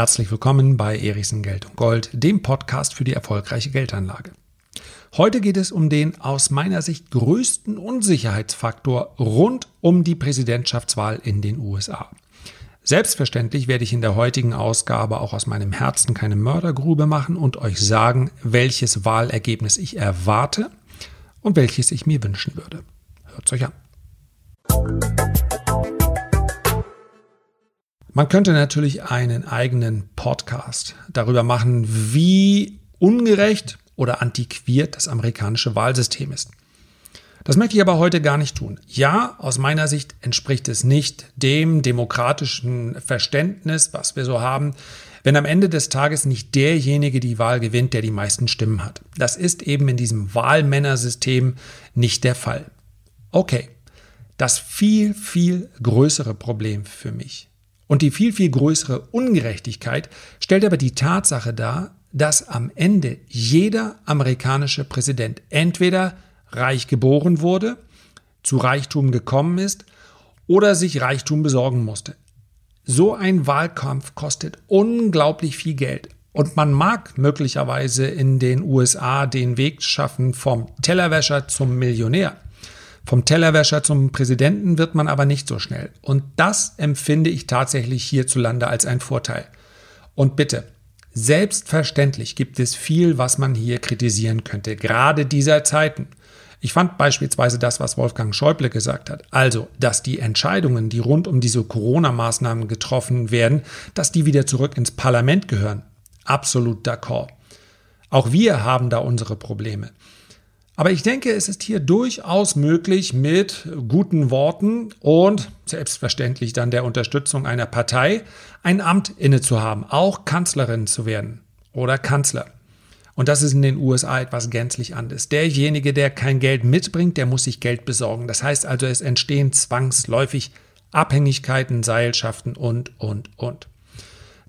Herzlich willkommen bei Erichsen Geld und Gold, dem Podcast für die erfolgreiche Geldanlage. Heute geht es um den aus meiner Sicht größten Unsicherheitsfaktor rund um die Präsidentschaftswahl in den USA. Selbstverständlich werde ich in der heutigen Ausgabe auch aus meinem Herzen keine Mördergrube machen und euch sagen, welches Wahlergebnis ich erwarte und welches ich mir wünschen würde. Hört euch an. Man könnte natürlich einen eigenen Podcast darüber machen, wie ungerecht oder antiquiert das amerikanische Wahlsystem ist. Das möchte ich aber heute gar nicht tun. Ja, aus meiner Sicht entspricht es nicht dem demokratischen Verständnis, was wir so haben, wenn am Ende des Tages nicht derjenige die Wahl gewinnt, der die meisten Stimmen hat. Das ist eben in diesem Wahlmännersystem nicht der Fall. Okay, das viel, viel größere Problem für mich und die viel, viel größere Ungerechtigkeit stellt aber die Tatsache dar, dass am Ende jeder amerikanische Präsident entweder reich geboren wurde, zu Reichtum gekommen ist oder sich Reichtum besorgen musste. So ein Wahlkampf kostet unglaublich viel Geld. Und man mag möglicherweise in den USA den Weg schaffen vom Tellerwäscher zum Millionär. Vom Tellerwäscher zum Präsidenten wird man aber nicht so schnell. Und das empfinde ich tatsächlich hierzulande als ein Vorteil. Und bitte, selbstverständlich gibt es viel, was man hier kritisieren könnte, gerade dieser Zeiten. Ich fand beispielsweise das, was Wolfgang Schäuble gesagt hat. Also, dass die Entscheidungen, die rund um diese Corona-Maßnahmen getroffen werden, dass die wieder zurück ins Parlament gehören. Absolut d'accord. Auch wir haben da unsere Probleme. Aber ich denke, es ist hier durchaus möglich, mit guten Worten und selbstverständlich dann der Unterstützung einer Partei ein Amt inne zu haben, auch Kanzlerin zu werden oder Kanzler. Und das ist in den USA etwas gänzlich anderes. Derjenige, der kein Geld mitbringt, der muss sich Geld besorgen. Das heißt also, es entstehen zwangsläufig Abhängigkeiten, Seilschaften und, und, und.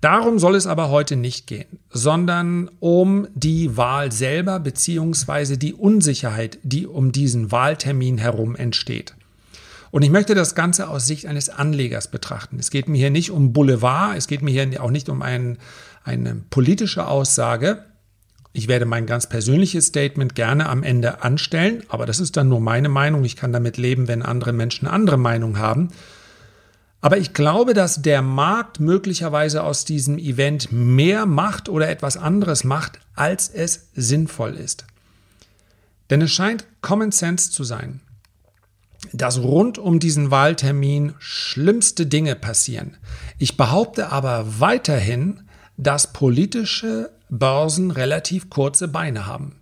Darum soll es aber heute nicht gehen, sondern um die Wahl selber beziehungsweise die Unsicherheit, die um diesen Wahltermin herum entsteht. Und ich möchte das Ganze aus Sicht eines Anlegers betrachten. Es geht mir hier nicht um Boulevard, es geht mir hier auch nicht um ein, eine politische Aussage. Ich werde mein ganz persönliches Statement gerne am Ende anstellen, aber das ist dann nur meine Meinung. Ich kann damit leben, wenn andere Menschen andere Meinung haben. Aber ich glaube, dass der Markt möglicherweise aus diesem Event mehr macht oder etwas anderes macht, als es sinnvoll ist. Denn es scheint Common Sense zu sein, dass rund um diesen Wahltermin schlimmste Dinge passieren. Ich behaupte aber weiterhin, dass politische Börsen relativ kurze Beine haben.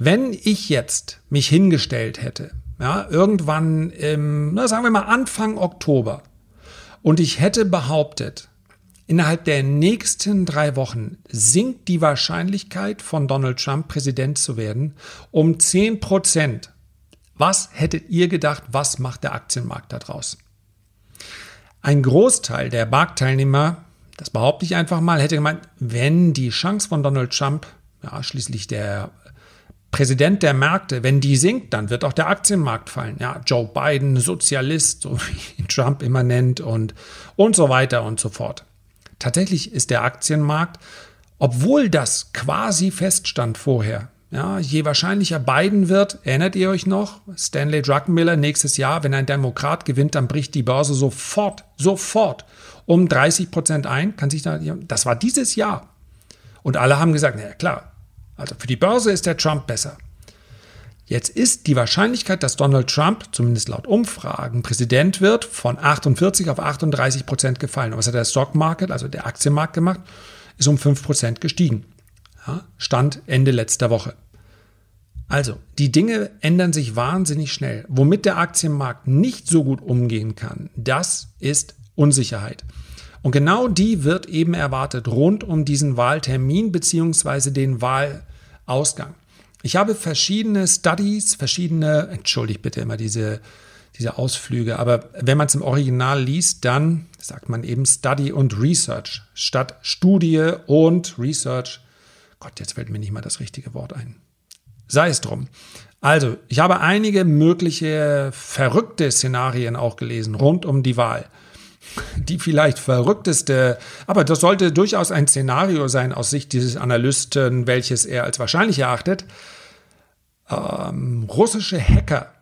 Wenn ich jetzt mich hingestellt hätte ja, irgendwann im, na, sagen wir mal Anfang Oktober. Und ich hätte behauptet, innerhalb der nächsten drei Wochen sinkt die Wahrscheinlichkeit von Donald Trump Präsident zu werden um 10 Prozent. Was hättet ihr gedacht, was macht der Aktienmarkt daraus? Ein Großteil der Marktteilnehmer, das behaupte ich einfach mal, hätte gemeint, wenn die Chance von Donald Trump, ja, schließlich der Präsident der Märkte, wenn die sinkt, dann wird auch der Aktienmarkt fallen. Ja, Joe Biden, Sozialist, so wie Trump immer nennt und, und so weiter und so fort. Tatsächlich ist der Aktienmarkt, obwohl das quasi feststand vorher, ja, je wahrscheinlicher Biden wird, erinnert ihr euch noch, Stanley Druckenmiller nächstes Jahr, wenn ein Demokrat gewinnt, dann bricht die Börse sofort, sofort um 30 Prozent ein. Kann sich da, das war dieses Jahr. Und alle haben gesagt, naja klar, also für die Börse ist der Trump besser. Jetzt ist die Wahrscheinlichkeit, dass Donald Trump, zumindest laut Umfragen, Präsident wird, von 48 auf 38 Prozent gefallen. Aber was hat der Stock Market, also der Aktienmarkt gemacht? Ist um 5 Prozent gestiegen. Ja, Stand Ende letzter Woche. Also, die Dinge ändern sich wahnsinnig schnell. Womit der Aktienmarkt nicht so gut umgehen kann, das ist Unsicherheit. Und genau die wird eben erwartet rund um diesen Wahltermin beziehungsweise den Wahlausgang. Ich habe verschiedene Studies, verschiedene, entschuldigt bitte immer diese, diese Ausflüge, aber wenn man es im Original liest, dann sagt man eben Study und Research statt Studie und Research. Gott, jetzt fällt mir nicht mal das richtige Wort ein. Sei es drum. Also, ich habe einige mögliche verrückte Szenarien auch gelesen rund um die Wahl. Die vielleicht verrückteste, aber das sollte durchaus ein Szenario sein aus Sicht dieses Analysten, welches er als wahrscheinlich erachtet. Ähm, russische Hacker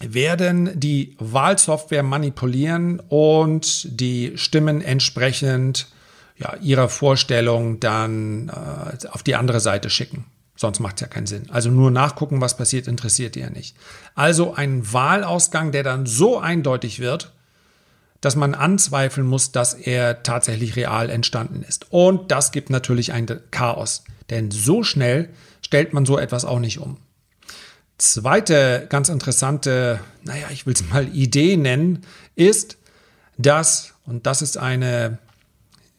werden die Wahlsoftware manipulieren und die Stimmen entsprechend ja, ihrer Vorstellung dann äh, auf die andere Seite schicken. Sonst macht es ja keinen Sinn. Also nur nachgucken, was passiert, interessiert ihr nicht. Also ein Wahlausgang, der dann so eindeutig wird, dass man anzweifeln muss, dass er tatsächlich real entstanden ist. Und das gibt natürlich ein Chaos. Denn so schnell stellt man so etwas auch nicht um. Zweite ganz interessante, naja, ich will es mal Idee nennen, ist, dass, und das ist eine,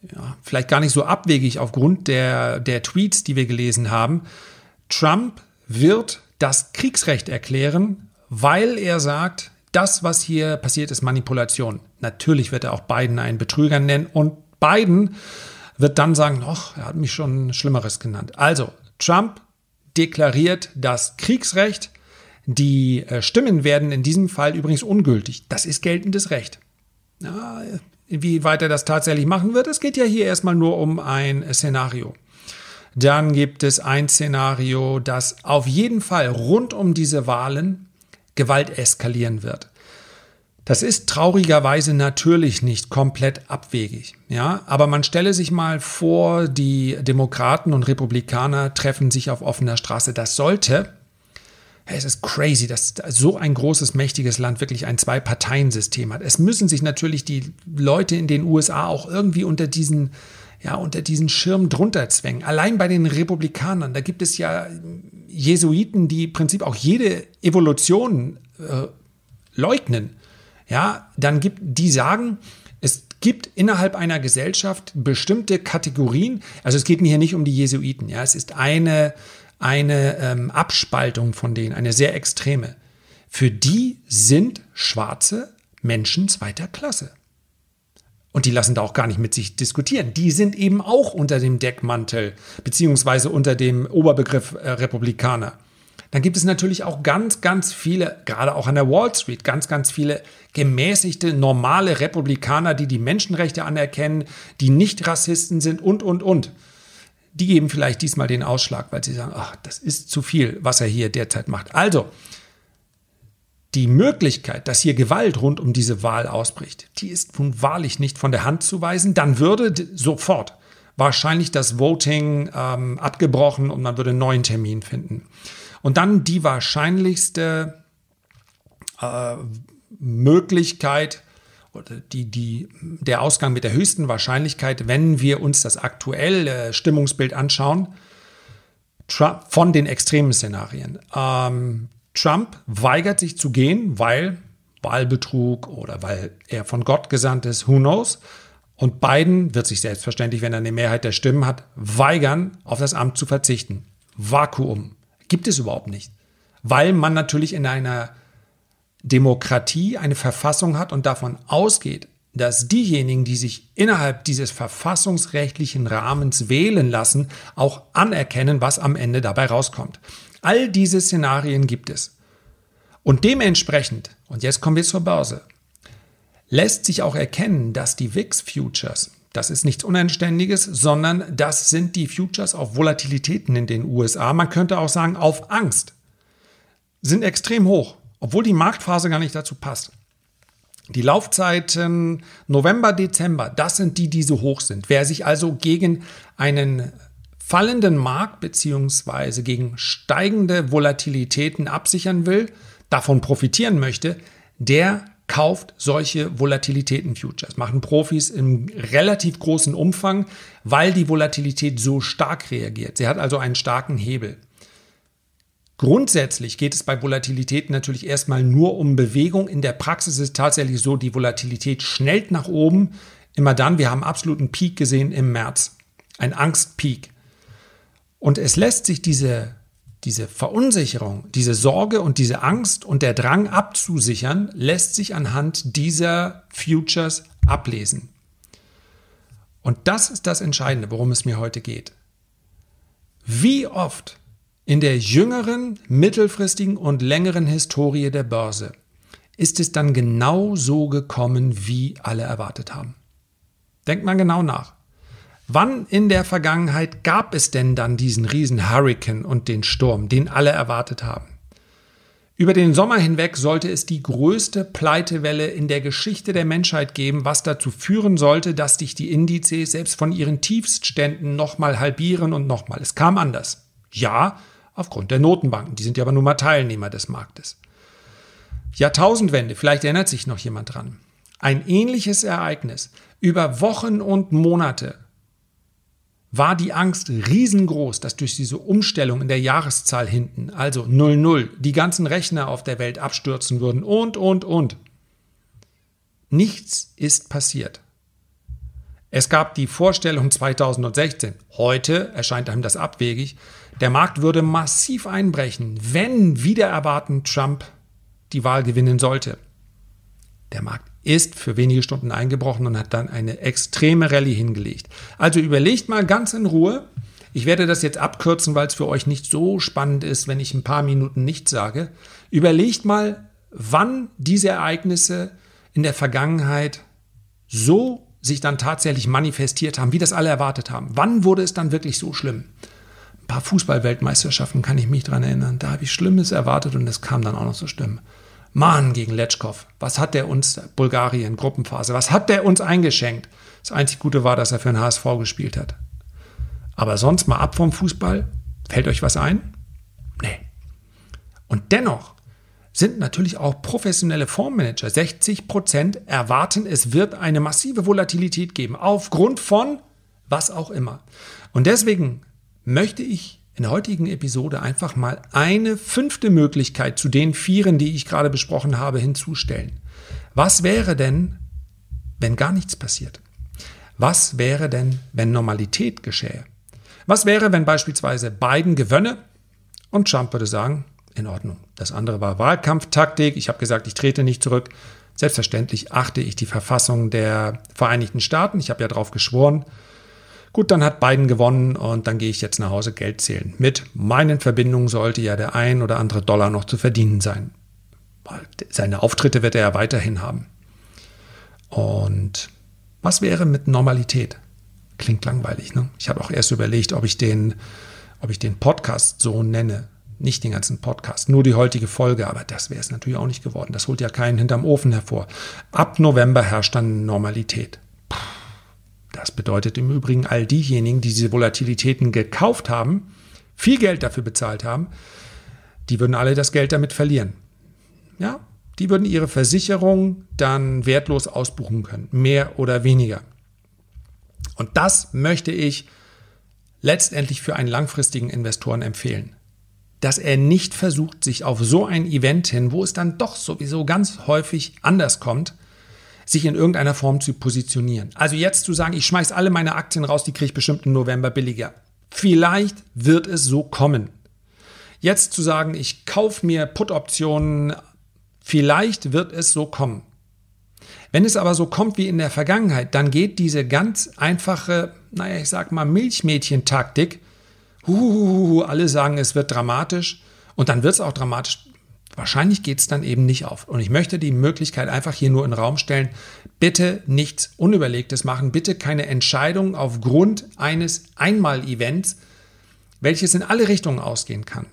ja, vielleicht gar nicht so abwegig aufgrund der, der Tweets, die wir gelesen haben, Trump wird das Kriegsrecht erklären, weil er sagt, das, was hier passiert, ist Manipulation. Natürlich wird er auch Biden einen Betrüger nennen und Biden wird dann sagen, ach, er hat mich schon Schlimmeres genannt. Also, Trump deklariert das Kriegsrecht. Die äh, Stimmen werden in diesem Fall übrigens ungültig. Das ist geltendes Recht. Ja, inwieweit er das tatsächlich machen wird, es geht ja hier erstmal nur um ein Szenario. Dann gibt es ein Szenario, das auf jeden Fall rund um diese Wahlen Gewalt eskalieren wird. Das ist traurigerweise natürlich nicht komplett abwegig, ja, aber man stelle sich mal vor, die Demokraten und Republikaner treffen sich auf offener Straße. Das sollte, es ist crazy, dass so ein großes, mächtiges Land wirklich ein Zwei-Parteien-System hat. Es müssen sich natürlich die Leute in den USA auch irgendwie unter diesen, ja, unter diesen Schirm drunter zwängen. Allein bei den Republikanern, da gibt es ja Jesuiten, die im Prinzip auch jede Evolution äh, leugnen ja, dann gibt, die sagen, es gibt innerhalb einer Gesellschaft bestimmte Kategorien. Also es geht hier nicht um die Jesuiten, ja, es ist eine, eine ähm, Abspaltung von denen, eine sehr extreme. Für die sind schwarze Menschen zweiter Klasse. Und die lassen da auch gar nicht mit sich diskutieren. Die sind eben auch unter dem Deckmantel, beziehungsweise unter dem Oberbegriff äh, Republikaner. Dann gibt es natürlich auch ganz, ganz viele, gerade auch an der Wall Street, ganz, ganz viele gemäßigte, normale Republikaner, die die Menschenrechte anerkennen, die nicht Rassisten sind und, und, und. Die geben vielleicht diesmal den Ausschlag, weil sie sagen, ach, das ist zu viel, was er hier derzeit macht. Also, die Möglichkeit, dass hier Gewalt rund um diese Wahl ausbricht, die ist nun wahrlich nicht von der Hand zu weisen. Dann würde sofort wahrscheinlich das Voting ähm, abgebrochen und man würde einen neuen Termin finden. Und dann die wahrscheinlichste äh, Möglichkeit oder die, die, der Ausgang mit der höchsten Wahrscheinlichkeit, wenn wir uns das aktuelle Stimmungsbild anschauen, Trump, von den extremen Szenarien. Ähm, Trump weigert sich zu gehen, weil Wahlbetrug oder weil er von Gott gesandt ist, who knows. Und Biden wird sich selbstverständlich, wenn er eine Mehrheit der Stimmen hat, weigern, auf das Amt zu verzichten. Vakuum. Gibt es überhaupt nicht. Weil man natürlich in einer Demokratie eine Verfassung hat und davon ausgeht, dass diejenigen, die sich innerhalb dieses verfassungsrechtlichen Rahmens wählen lassen, auch anerkennen, was am Ende dabei rauskommt. All diese Szenarien gibt es. Und dementsprechend, und jetzt kommen wir zur Börse, lässt sich auch erkennen, dass die VIX Futures das ist nichts Unanständiges, sondern das sind die Futures auf Volatilitäten in den USA. Man könnte auch sagen, auf Angst. Sind extrem hoch, obwohl die Marktphase gar nicht dazu passt. Die Laufzeiten November, Dezember, das sind die, die so hoch sind. Wer sich also gegen einen fallenden Markt bzw. gegen steigende Volatilitäten absichern will, davon profitieren möchte, der kauft solche Volatilitäten-Futures. Machen Profis im relativ großen Umfang, weil die Volatilität so stark reagiert. Sie hat also einen starken Hebel. Grundsätzlich geht es bei Volatilität natürlich erstmal nur um Bewegung. In der Praxis ist es tatsächlich so, die Volatilität schnellt nach oben. Immer dann, wir haben absoluten Peak gesehen im März. Ein Angstpeak. Und es lässt sich diese diese Verunsicherung, diese Sorge und diese Angst und der Drang abzusichern, lässt sich anhand dieser Futures ablesen. Und das ist das Entscheidende, worum es mir heute geht. Wie oft in der jüngeren, mittelfristigen und längeren Historie der Börse ist es dann genau so gekommen, wie alle erwartet haben. Denkt mal genau nach. Wann in der Vergangenheit gab es denn dann diesen riesen Hurricane und den Sturm, den alle erwartet haben? Über den Sommer hinweg sollte es die größte Pleitewelle in der Geschichte der Menschheit geben, was dazu führen sollte, dass sich die Indizes selbst von ihren Tiefstständen nochmal halbieren und nochmal. Es kam anders. Ja, aufgrund der Notenbanken, die sind ja aber nur mal Teilnehmer des Marktes. Jahrtausendwende, vielleicht erinnert sich noch jemand dran. Ein ähnliches Ereignis über Wochen und Monate war die Angst riesengroß, dass durch diese Umstellung in der Jahreszahl hinten, also 00, die ganzen Rechner auf der Welt abstürzen würden und, und, und. Nichts ist passiert. Es gab die Vorstellung 2016, heute erscheint einem das abwegig, der Markt würde massiv einbrechen, wenn wieder erwartend Trump die Wahl gewinnen sollte. Der Markt ist für wenige Stunden eingebrochen und hat dann eine extreme Rallye hingelegt. Also überlegt mal ganz in Ruhe. Ich werde das jetzt abkürzen, weil es für euch nicht so spannend ist, wenn ich ein paar Minuten nichts sage. Überlegt mal, wann diese Ereignisse in der Vergangenheit so sich dann tatsächlich manifestiert haben, wie das alle erwartet haben. Wann wurde es dann wirklich so schlimm? Ein paar Fußballweltmeisterschaften kann ich mich daran erinnern. Da habe ich Schlimmes erwartet und es kam dann auch noch so schlimm. Mann gegen Letschkow. Was hat der uns, Bulgarien, Gruppenphase, was hat der uns eingeschenkt? Das einzig Gute war, dass er für den HSV gespielt hat. Aber sonst mal ab vom Fußball. Fällt euch was ein? Nee. Und dennoch sind natürlich auch professionelle Fondsmanager. 60 Prozent erwarten, es wird eine massive Volatilität geben, aufgrund von was auch immer. Und deswegen möchte ich in der heutigen Episode einfach mal eine fünfte Möglichkeit zu den vieren, die ich gerade besprochen habe, hinzustellen. Was wäre denn, wenn gar nichts passiert? Was wäre denn, wenn Normalität geschähe? Was wäre, wenn beispielsweise Biden gewönne und Trump würde sagen, in Ordnung. Das andere war Wahlkampftaktik. Ich habe gesagt, ich trete nicht zurück. Selbstverständlich achte ich die Verfassung der Vereinigten Staaten. Ich habe ja darauf geschworen. Gut, dann hat Biden gewonnen und dann gehe ich jetzt nach Hause Geld zählen. Mit meinen Verbindungen sollte ja der ein oder andere Dollar noch zu verdienen sein. Seine Auftritte wird er ja weiterhin haben. Und was wäre mit Normalität? Klingt langweilig, ne? Ich habe auch erst überlegt, ob ich den, ob ich den Podcast so nenne. Nicht den ganzen Podcast, nur die heutige Folge, aber das wäre es natürlich auch nicht geworden. Das holt ja keinen hinterm Ofen hervor. Ab November herrscht dann Normalität. Das bedeutet im Übrigen, all diejenigen, die diese Volatilitäten gekauft haben, viel Geld dafür bezahlt haben, die würden alle das Geld damit verlieren. Ja, die würden ihre Versicherung dann wertlos ausbuchen können, mehr oder weniger. Und das möchte ich letztendlich für einen langfristigen Investoren empfehlen. Dass er nicht versucht, sich auf so ein Event hin, wo es dann doch sowieso ganz häufig anders kommt, sich in irgendeiner Form zu positionieren. Also jetzt zu sagen, ich schmeiße alle meine Aktien raus, die kriege ich bestimmt im November billiger. Vielleicht wird es so kommen. Jetzt zu sagen, ich kaufe mir Put-Optionen, vielleicht wird es so kommen. Wenn es aber so kommt wie in der Vergangenheit, dann geht diese ganz einfache, naja, ich sag mal Milchmädchen-Taktik, alle sagen, es wird dramatisch und dann wird es auch dramatisch Wahrscheinlich geht es dann eben nicht auf. Und ich möchte die Möglichkeit einfach hier nur in den Raum stellen. Bitte nichts Unüberlegtes machen. Bitte keine Entscheidung aufgrund eines Einmal-Events, welches in alle Richtungen ausgehen kann.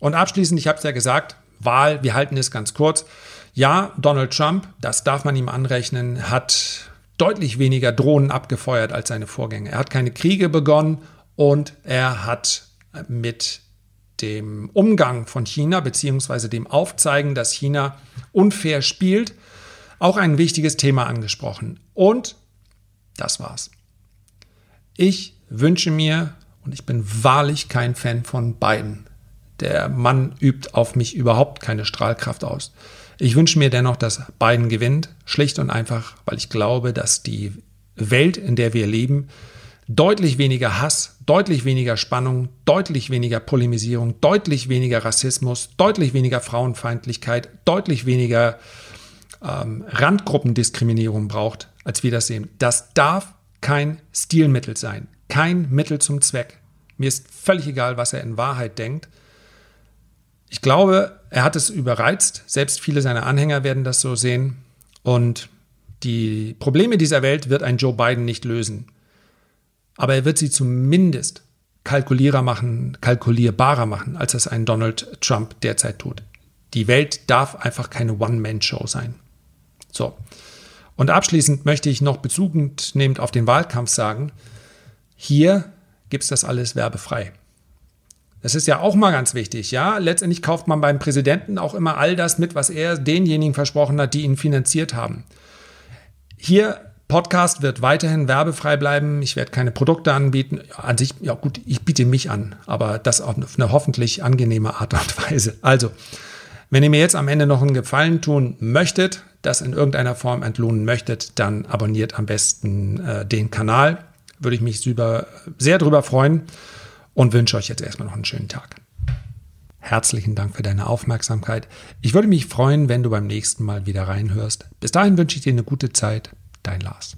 Und abschließend, ich habe es ja gesagt, Wahl, wir halten es ganz kurz. Ja, Donald Trump, das darf man ihm anrechnen, hat deutlich weniger Drohnen abgefeuert als seine Vorgänger. Er hat keine Kriege begonnen und er hat mit dem Umgang von China bzw. dem Aufzeigen, dass China unfair spielt, auch ein wichtiges Thema angesprochen. Und das war's. Ich wünsche mir, und ich bin wahrlich kein Fan von Biden, der Mann übt auf mich überhaupt keine Strahlkraft aus. Ich wünsche mir dennoch, dass Biden gewinnt, schlicht und einfach, weil ich glaube, dass die Welt, in der wir leben, deutlich weniger Hass, deutlich weniger Spannung, deutlich weniger Polemisierung, deutlich weniger Rassismus, deutlich weniger Frauenfeindlichkeit, deutlich weniger ähm, Randgruppendiskriminierung braucht, als wir das sehen. Das darf kein Stilmittel sein, kein Mittel zum Zweck. Mir ist völlig egal, was er in Wahrheit denkt. Ich glaube, er hat es überreizt. Selbst viele seiner Anhänger werden das so sehen. Und die Probleme dieser Welt wird ein Joe Biden nicht lösen. Aber er wird sie zumindest kalkulierer machen, kalkulierbarer machen, als es ein Donald Trump derzeit tut. Die Welt darf einfach keine One-Man-Show sein. So. Und abschließend möchte ich noch bezugend nehmend auf den Wahlkampf sagen, hier gibt es das alles werbefrei. Das ist ja auch mal ganz wichtig, ja. Letztendlich kauft man beim Präsidenten auch immer all das mit, was er denjenigen versprochen hat, die ihn finanziert haben. Hier Podcast wird weiterhin werbefrei bleiben. Ich werde keine Produkte anbieten. An sich, ja gut, ich biete mich an, aber das auf eine hoffentlich angenehme Art und Weise. Also, wenn ihr mir jetzt am Ende noch einen Gefallen tun möchtet, das in irgendeiner Form entlohnen möchtet, dann abonniert am besten äh, den Kanal. Würde ich mich super, sehr drüber freuen und wünsche euch jetzt erstmal noch einen schönen Tag. Herzlichen Dank für deine Aufmerksamkeit. Ich würde mich freuen, wenn du beim nächsten Mal wieder reinhörst. Bis dahin wünsche ich dir eine gute Zeit. dein Lars.